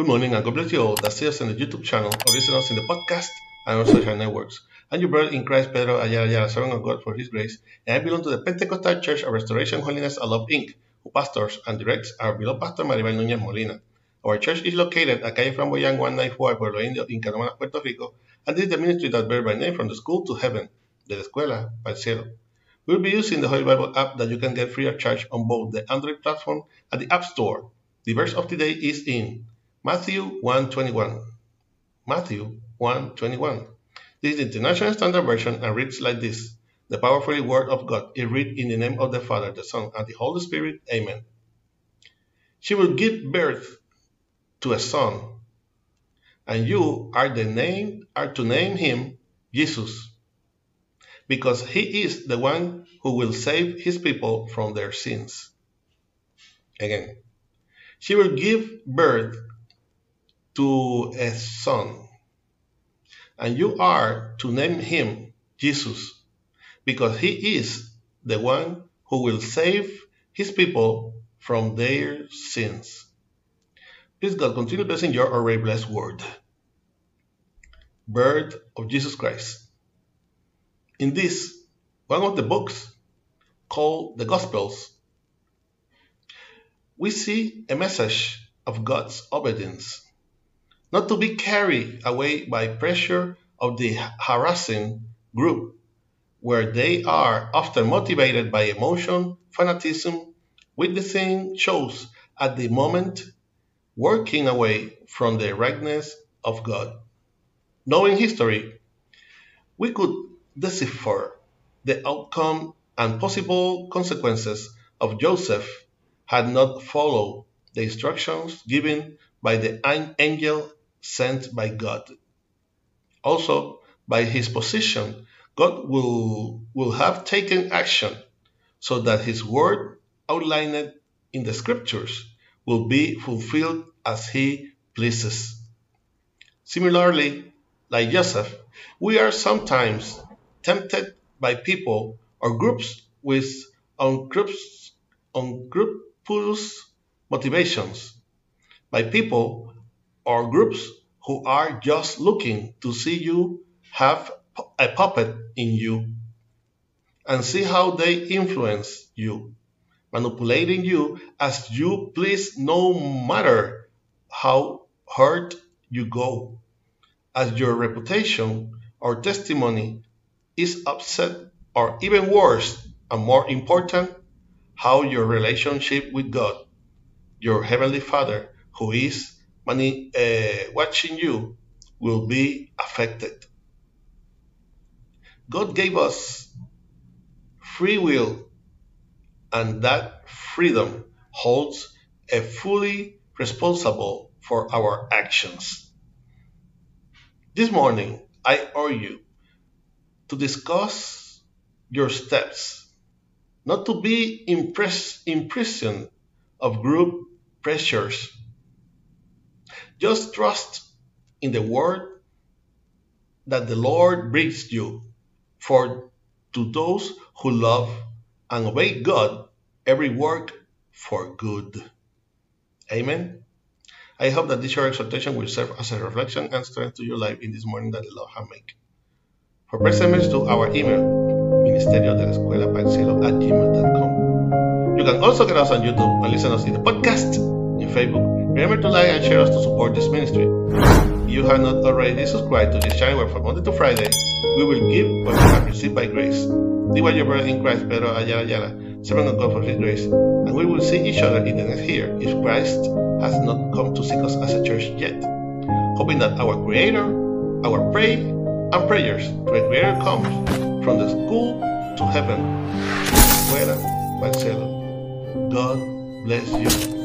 Good morning and God bless you all that see us on the YouTube channel or listen us in the podcast and on social networks. I'm your brother in Christ, Pedro Ayala Ayala, servant of God for His grace, and I belong to the Pentecostal Church of Restoration Holiness Love Inc., who pastors and directs our beloved pastor Maribel Núñez Molina. Our church is located at Calle Flamboyant 194, Pueblo Indio, in Canóvanas, Puerto Rico, and this is the ministry that bears by name from the school to heaven, de la escuela al cielo. We'll be using the Holy Bible app that you can get free of charge on both the Android platform and the App Store. The verse of today is in Matthew 1:21. Matthew 1:21. This is the International Standard Version and reads like this: The powerful word of God is read in the name of the Father, the Son, and the Holy Spirit. Amen. She will give birth to a son, and you are the name are to name him Jesus, because he is the one who will save his people from their sins. Again, she will give birth to a son, and you are to name him Jesus, because he is the one who will save his people from their sins. Please God continue blessing your already blessed word. Birth of Jesus Christ. In this, one of the books called the Gospels, we see a message of God's obedience not to be carried away by pressure of the harassing group, where they are often motivated by emotion, fanatism, witnessing shows at the moment, working away from the rightness of God. Knowing history, we could decipher the outcome and possible consequences of Joseph had not followed the instructions given by the angel sent by God. Also, by his position, God will, will have taken action so that his word outlined in the scriptures will be fulfilled as he pleases. Similarly, like Joseph, we are sometimes tempted by people or groups with unscrupulous motivations, by people or groups who are just looking to see you have a puppet in you and see how they influence you, manipulating you as you please no matter how hard you go, as your reputation or testimony is upset, or even worse and more important, how your relationship with God, your Heavenly Father, who is mani- uh, watching you, will be affected. God gave us free will, and that freedom holds a fully responsible for our actions. This morning, I urge you to discuss your steps, not to be impress, imprisoned of group pressures. Just trust in the word that the Lord brings you, for to those who love and obey God, every work for good. Amen. I hope that this short exhortation will serve as a reflection and strength to your life in this morning that the Lord has made. For present to our email, ministerio de la escuela at gmail.com. You can also get us on YouTube and listen us in the podcast Facebook. Remember to like and share us to support this ministry. If you have not already subscribed to this channel where from Monday to Friday, we will give what we have received by grace. Be your brother in Christ, Pedro Ayala Ayala, servant of God for His grace, and we will see each other in the next year if Christ has not come to seek us as a church yet. Hoping that our Creator, our pray and prayers to a Creator comes from the school to heaven. Fuera, Marcelo. God bless you.